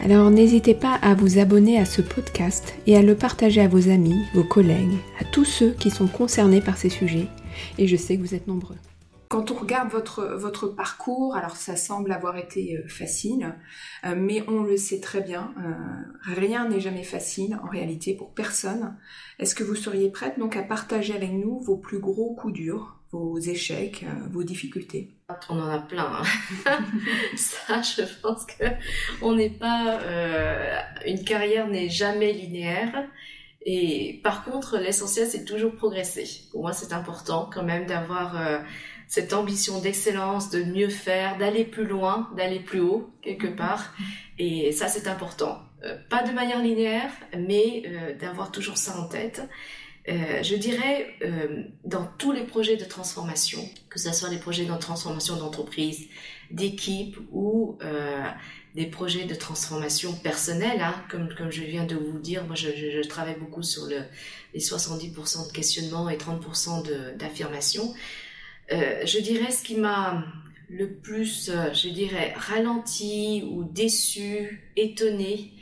Alors n'hésitez pas à vous abonner à ce podcast et à le partager à vos amis, vos collègues, à tous ceux qui sont concernés par ces sujets. Et je sais que vous êtes nombreux. Quand on regarde votre, parcours, alors ça semble avoir été euh, facile, euh, mais on le sait très bien, euh, rien n'est jamais facile en réalité pour personne. Est-ce que vous seriez prête donc à partager avec nous vos plus gros coups durs? Vos échecs, euh, vos difficultés On en a plein. Hein. Ça, je pense que on n'est pas. Euh, une carrière n'est jamais linéaire. Et par contre, l'essentiel, c'est toujours progresser. Pour moi, c'est important quand même d'avoir euh, cette ambition d'excellence, de mieux faire, d'aller plus loin, d'aller plus haut quelque part. Et ça, c'est important. pas de manière linéaire, mais d'avoir toujours ça en tête. Euh, je dirais, euh, dans tous les projets de transformation, que ce soit les projets de transformation d'entreprise, d'équipe ou euh, des projets de transformation personnelle, hein, comme, comme je viens de vous dire, moi je, je, je travaille beaucoup sur le, les 70% de questionnement et 30% d'affirmation. Euh, je dirais ce qui m'a le plus, je dirais, ralenti ou déçu, étonné,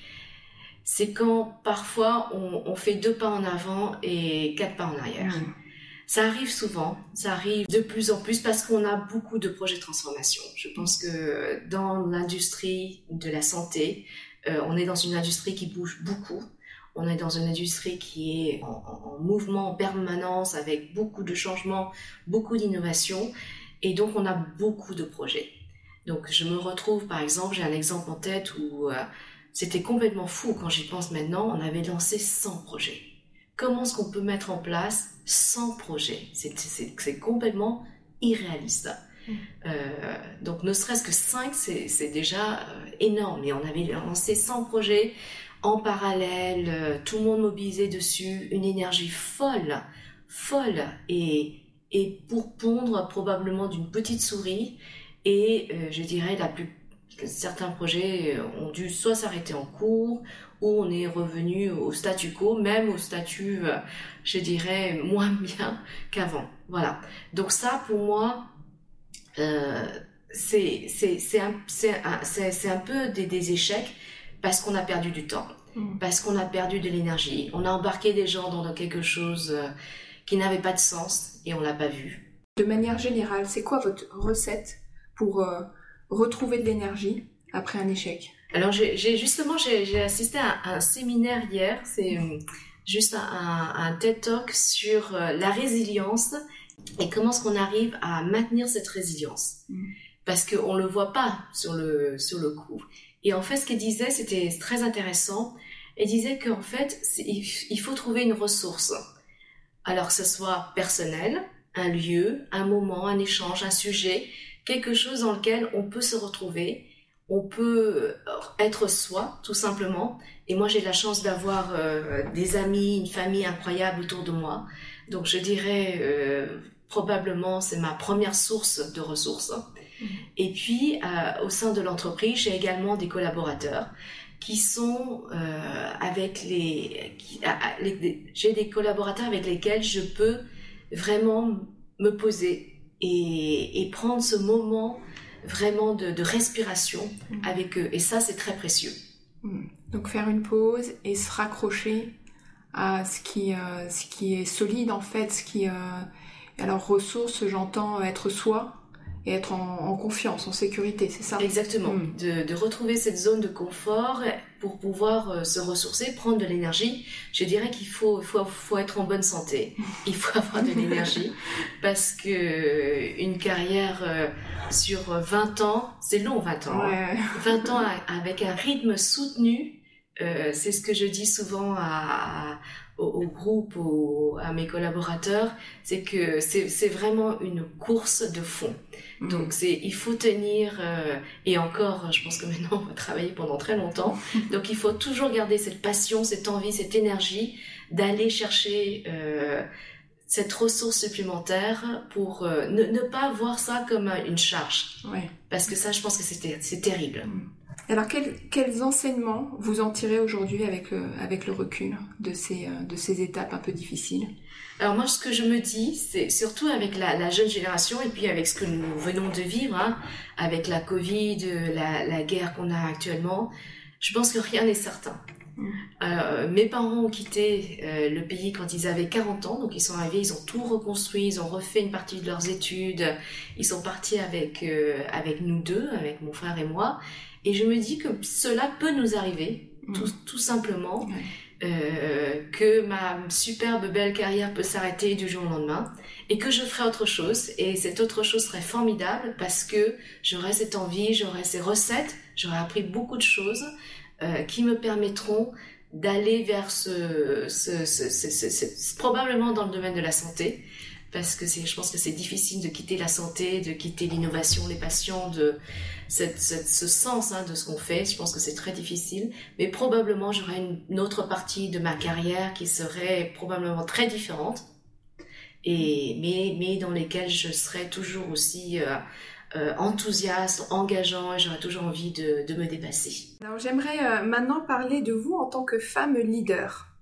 c'est quand parfois on, fait deux pas en avant et quatre pas en arrière. Ça arrive souvent, ça arrive de plus en plus parce qu'on a beaucoup de projets de transformation. Je pense que dans l'industrie de la santé, euh, on est dans une industrie qui bouge beaucoup. On est dans une industrie qui est en, mouvement en permanence avec beaucoup de changements, beaucoup d'innovations. Et donc, on a beaucoup de projets. Donc, je me retrouve, par exemple, j'ai un exemple en tête où euh, c'était complètement fou quand j'y pense maintenant. On avait lancé 100 projets. Comment est-ce qu'on peut mettre en place 100 projets? C'est complètement irréaliste. Mm. Euh, donc ne serait-ce que 5, c'est déjà euh, énorme. Et on avait lancé 100 projets en parallèle, euh, tout le monde mobilisé dessus, une énergie folle, folle, et, et pour pondre probablement d'une petite souris, et je dirais la plus certains projets euh, ont dû soit s'arrêter en cours ou on est revenu au statu quo, même au statut, euh, je dirais, moins bien qu'avant. Voilà. Donc ça, pour moi, euh, c'est un, un, un peu des, des échecs parce qu'on a perdu du temps, mm. parce qu'on a perdu de l'énergie. On a embarqué des gens dans quelque chose euh, qui n'avait pas de sens et on l'a pas vu. De manière générale, c'est quoi votre recette pour retrouver de l'énergie après un échec Alors j'ai justement j'ai assisté à un séminaire hier, c'est euh, juste un, un, TED Talk sur euh, la résilience et comment est-ce qu'on arrive à maintenir cette résilience mm. parce qu'on le voit pas sur le sur le coup. Et en fait, ce qu'il disait, c'était très intéressant. Il disait qu'en fait, il faut trouver une ressource. Alors que ce soit personnel, un lieu, un moment, un échange, un sujet, quelque chose dans lequel on peut se retrouver, on peut euh, être soi, tout simplement. Et moi, j'ai la chance d'avoir euh, des amis, une famille incroyable autour de moi. Donc, je dirais, euh, probablement, c'est ma première source de ressources. Mm-hmm. Et puis, au sein de l'entreprise, j'ai également des collaborateurs qui sont avec les, les j'ai des collaborateurs avec lesquels je peux vraiment me poser et, prendre ce moment vraiment de, respiration mm. avec eux. Et ça, c'est très précieux. Mm. Donc faire une pause et se raccrocher à ce qui, euh, ce qui est solide en fait, ce qui... Euh, alors ressources, j'entends être soi et être en, confiance, en sécurité, c'est ça? Exactement. Mm. De, retrouver cette zone de confort pour pouvoir euh, se ressourcer, prendre de l'énergie. Je dirais qu'il faut, faut, faut, être en bonne santé. Il faut avoir de l'énergie parce que euh, une carrière euh, sur 20 ans, c'est long 20 ans. 20 hein. ans avec un rythme soutenu. c'est ce que je dis souvent à, au, groupe, à mes collaborateurs, c'est que c'est vraiment une course de fond. Mm. Donc c'est il faut tenir euh, et encore, je pense que maintenant on va travailler pendant très longtemps. Donc il faut toujours garder cette passion, cette envie, cette énergie d'aller chercher euh, cette ressource supplémentaire pour euh, ne, ne, pas voir ça comme une charge. Ouais. Parce que ça, je pense que c'est terrible. Mm. Alors, quels, enseignements vous en tirez aujourd'hui avec le, avec le recul de ces, euh, de ces étapes un peu difficiles? Alors moi, ce que je me dis, c'est surtout avec la, jeune génération et puis avec ce que nous venons de vivre, hein, avec la Covid, la, la guerre qu'on a actuellement, je pense que rien n'est certain. Mm. Euh, mes parents ont quitté euh, le pays quand ils avaient 40 ans, donc ils sont arrivés, ils ont tout reconstruit, ils ont refait une partie de leurs études, ils sont partis avec, avec nous deux, avec mon frère et moi, et je me dis que cela peut nous arriver, mm. tout, simplement, euh, que ma superbe belle carrière peut s'arrêter du jour au lendemain et que je ferai autre chose. Et cette autre chose serait formidable parce que j'aurai cette envie, j'aurai ces recettes, j'aurai appris beaucoup de choses euh, qui me permettront d'aller vers ce, ce, ce, probablement dans le domaine de la santé parce que je pense que c'est difficile de quitter la santé, de quitter l'innovation, les de ce sens hein, de ce qu'on fait. Je pense que c'est très difficile, mais probablement j'aurais une, autre partie de ma carrière qui serait probablement très différente, mais dans lesquelles je serais toujours aussi euh, euh, enthousiaste, engageant, et j'aurais toujours envie de, de me dépasser. Alors j'aimerais euh, maintenant parler de vous en tant que femme leader.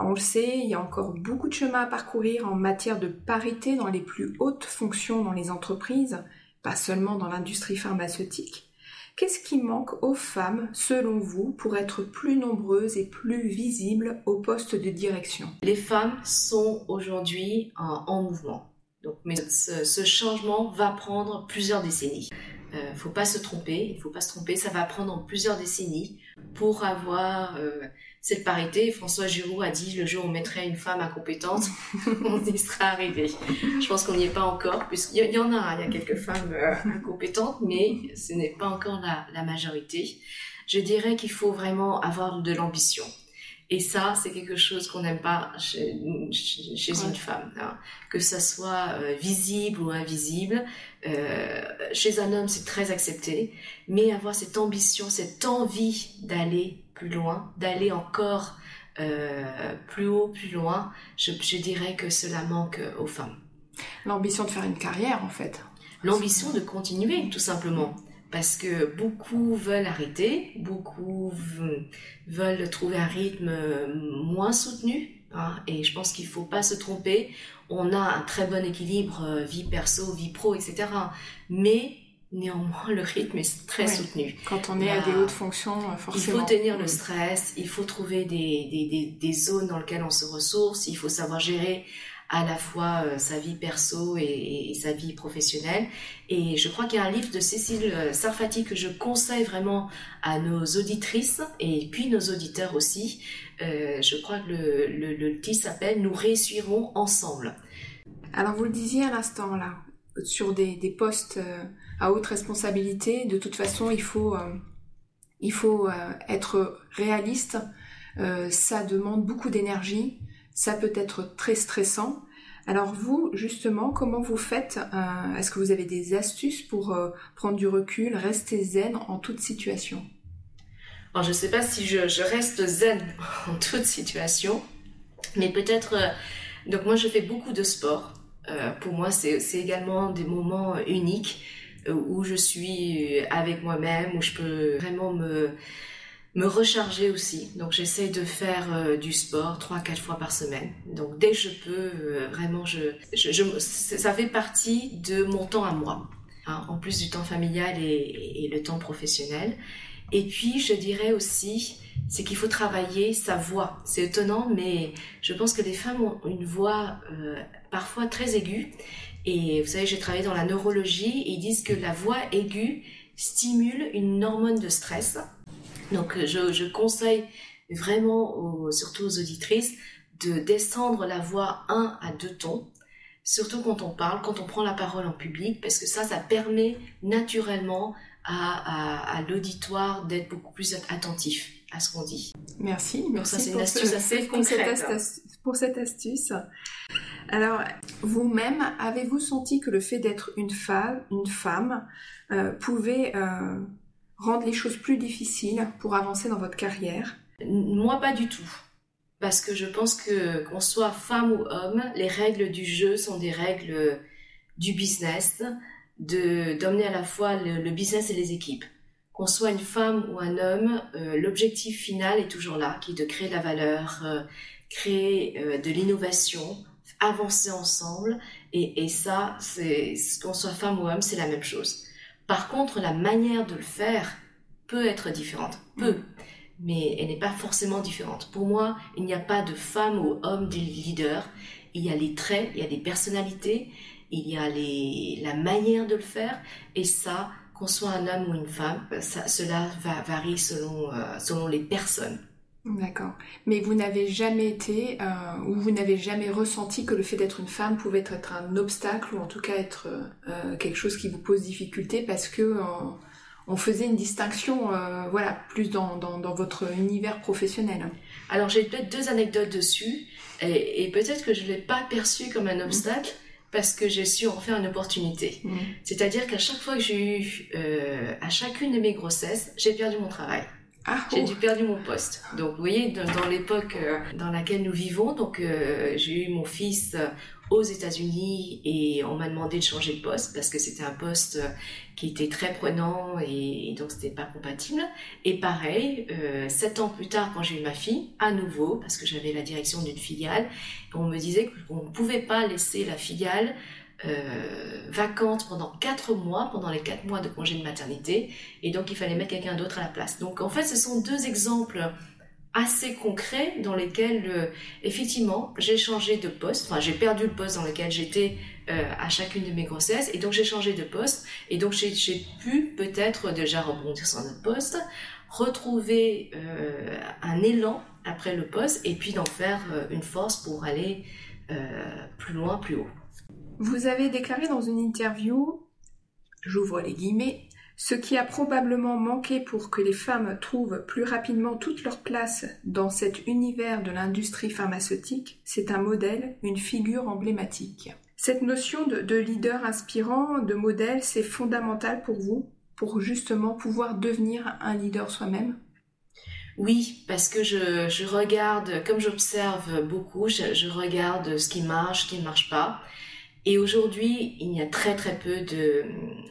On le sait, il y a encore beaucoup de chemin à parcourir en matière de parité dans les plus hautes fonctions dans les entreprises, pas seulement dans l'industrie pharmaceutique. Qu'est-ce qui manque aux femmes, selon vous, pour être plus nombreuses et plus visibles au poste de direction? Les femmes sont aujourd'hui en, mouvement. Donc, mais ce, changement va prendre plusieurs décennies. Il euh, ne faut pas se tromper, il faut pas se tromper, ça va prendre plusieurs décennies pour avoir euh, cette parité. François Giroud a dit le jour où on mettrait une femme incompétente, on y sera arrivé. Je pense qu'on n'y est pas encore, puisqu'il y, en a, il y a quelques femmes euh, incompétentes, mais ce n'est pas encore la, majorité. Je dirais qu'il faut vraiment avoir de l'ambition. Et ça, c'est quelque chose qu'on n'aime pas chez, une femme, hein. que ça soit euh, visible ou invisible. Euh, chez un homme, c'est très accepté, mais avoir cette ambition, cette envie d'aller plus loin, d'aller encore euh, plus haut, plus loin, je, dirais que cela manque aux femmes. L'ambition de faire une carrière, en fait. L'ambition de continuer, tout simplement. Parce que beaucoup veulent arrêter, beaucoup veulent trouver un rythme moins soutenu. Hein, et je pense qu'il ne faut pas se tromper. On a un très bon équilibre euh, vie perso, vie pro, etc. Mais Néanmoins, le rythme est très soutenu. Quand on est à des hautes fonctions, forcément. Il faut tenir le stress, il faut trouver des, des, des, zones dans lesquelles on se ressource, il faut savoir gérer à la fois euh, sa vie perso et, sa vie professionnelle. Et je crois qu'il y a un livre de Cécile euh, Sarfati que je conseille vraiment à nos auditrices et puis nos auditeurs aussi. Euh, je crois que le, le, titre s'appelle Nous réussirons ensemble. Alors vous le disiez à l'instant là, sur des, des postes à haute responsabilité, de toute façon, il faut, il faut être réaliste. Ça demande beaucoup d'énergie. Ça peut être très stressant. Alors vous, justement, comment vous faites Est-ce que vous avez des astuces pour prendre du recul, rester zen en toute situation? Alors je ne sais pas si je, reste zen en toute situation, mais peut-être... donc moi, je fais beaucoup de sport. pour moi, c'est également des moments uniques euh, où je suis avec moi-même, où je peux vraiment me, me recharger aussi. Donc j'essaie de faire euh, du sport trois quatre fois par semaine. Donc dès que je peux, euh, vraiment, je, je, ça fait partie de mon temps à moi, hein, en plus du temps familial et, et, le temps professionnel. Et puis, je dirais aussi, c'est qu'il faut travailler sa voix. C'est étonnant, mais je pense que les femmes ont une voix euh, parfois très aiguë. Et vous savez, j'ai travaillé dans la neurologie et ils disent que la voix aiguë stimule une hormone de stress. Donc, je, je conseille vraiment, surtout aux auditrices, de descendre la voix un à deux tons surtout quand on parle, quand on prend la parole en public, parce que ça, ça permet naturellement à, l'auditoire d'être beaucoup plus attentif à ce qu'on dit. Merci, merci c'est une astuce assez concrète. Pour cette astuce. Alors, vous-même, avez-vous senti que le fait d'être une femme, une femme euh, pouvait euh, rendre les choses plus difficiles pour avancer dans votre carrière Moi, pas du tout parce que je pense que qu'on soit femme ou homme, les règles du jeu sont des règles du business, de d'emmener à la fois le, business et les équipes. Qu'on soit une femme ou un homme, euh, l'objectif final est toujours là, qui est de créer de la valeur, euh, créer euh, de l'innovation, avancer ensemble. Et, et ça, c'est qu'on soit femme ou homme, c'est la même chose. Par contre, la manière de le faire peut être différente, peut mais elle n'est pas forcément différente. Pour moi, il n'y a pas de femme ou homme leader. Il y a les traits, il y a des personnalités, il y a les, la manière de le faire, et ça, qu'on soit un homme ou une femme, ça, cela va, varie selon, euh, selon les personnes. D'accord. Mais vous n'avez jamais été, euh, ou vous n'avez jamais ressenti que le fait d'être une femme pouvait être un obstacle, ou en tout cas être euh, quelque chose qui vous pose difficulté, parce que on faisait une distinction, euh, voilà, plus dans, dans, votre univers professionnel? Alors j'ai peut-être deux anecdotes dessus, et, peut-être que je ne l'ai pas perçu comme un obstacle. Parce que j'ai su en faire une opportunité. Mmh. C'est-à-dire qu'à chaque fois que j'ai eu, euh, à chacune de mes grossesses, j'ai perdu mon travail. Ah, j'ai dû perdu mon poste. Donc, vous voyez, dans, l'époque euh, dans laquelle nous vivons, donc j'ai eu mon fils aux États-Unis et on m'a demandé de changer de poste parce que c'était un poste qui était très prenant et, donc c'était pas compatible. Et pareil, euh, sept ans plus tard, quand j'ai eu ma fille, à nouveau, parce que j'avais la direction d'une filiale, on me disait qu'on ne pouvait pas laisser la filiale euh, vacante pendant quatre mois, pendant les quatre mois de congé de maternité, et donc il fallait mettre quelqu'un d'autre à la place. Donc en fait, ce sont deux exemples assez concrets dans lesquels, euh, effectivement, j'ai changé de poste, enfin j'ai perdu le poste dans lequel j'étais euh, à chacune de mes grossesses, et donc j'ai changé de poste, et donc j'ai pu peut-être déjà rebondir sur notre poste, retrouver euh, un élan après le poste, et puis d'en faire une force pour aller plus loin, plus haut. Vous avez déclaré dans une interview, j'ouvre les guillemets, ce qui a probablement manqué pour que les femmes trouvent plus rapidement toute leur place dans cet univers de l'industrie pharmaceutique, c'est un modèle, une figure emblématique. Cette notion de, leader inspirant, de modèle, c'est fondamental pour vous, pour justement pouvoir devenir un leader soi-même? Oui, parce que je, regarde, comme j'observe beaucoup, je, regarde ce qui marche, ce qui ne marche pas. Et aujourd'hui, il y a très très peu de,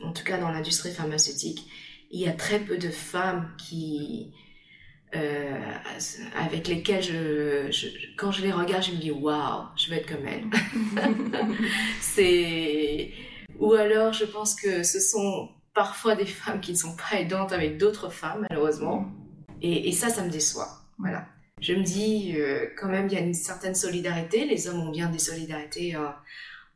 en tout cas dans l'industrie pharmaceutique, il y a très peu de femmes qui, euh, avec lesquelles je, quand je les regarde, je me dis waouh, je veux être comme elles. c'est ou alors je pense que ce sont parfois des femmes qui ne sont pas aidantes avec d'autres femmes malheureusement. Et, ça, ça me déçoit. Voilà. Je me dis euh, quand même il y a une certaine solidarité. Les hommes ont bien des solidarités. Euh,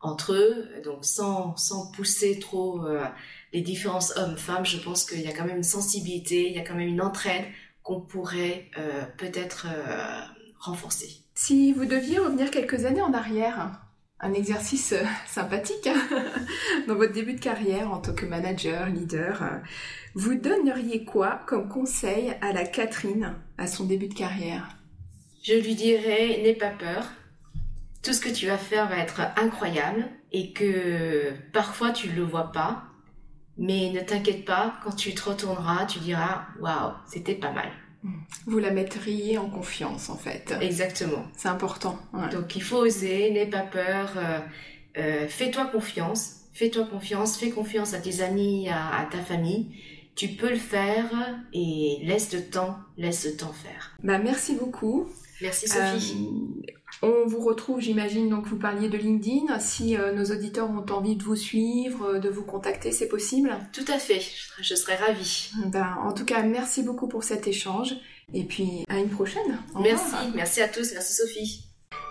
entre eux, donc sans, sans pousser trop euh, les différences hommes-femmes, je pense qu'il y a quand même une sensibilité, il y a quand même une entraide qu'on pourrait euh, peut-être euh, renforcer. Si vous deviez revenir quelques années en arrière, un exercice sympathique hein, dans votre début de carrière en tant que manager, leader, vous donneriez quoi comme conseil à la Catherine à son début de carrière? Je lui dirais, n'aie pas peur, tout ce que tu vas faire va être incroyable et que parfois tu ne le vois pas. Mais ne t'inquiète pas, quand tu te retourneras, tu diras waouh, c'était pas mal. Vous la mettriez en confiance en fait. Exactement. C'est important. Donc il faut oser, n'aie pas peur, euh, euh, fais-toi confiance, fais-toi confiance, fais confiance à tes amis, à, ta famille. Tu peux le faire et laisse le temps, laisse le temps faire. Bah merci beaucoup. Merci Sophie. Euh, On vous retrouve, j'imagine, donc vous parliez de LinkedIn. Si euh, nos auditeurs ont envie de vous suivre, euh, de vous contacter, c'est possible? Tout à fait, je serais ravie. Ben, en tout cas, merci beaucoup pour cet échange. Et puis, à une prochaine. merci, merci à tous, merci Sophie.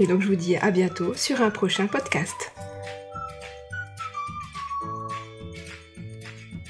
Et donc je vous dis à bientôt sur un prochain podcast.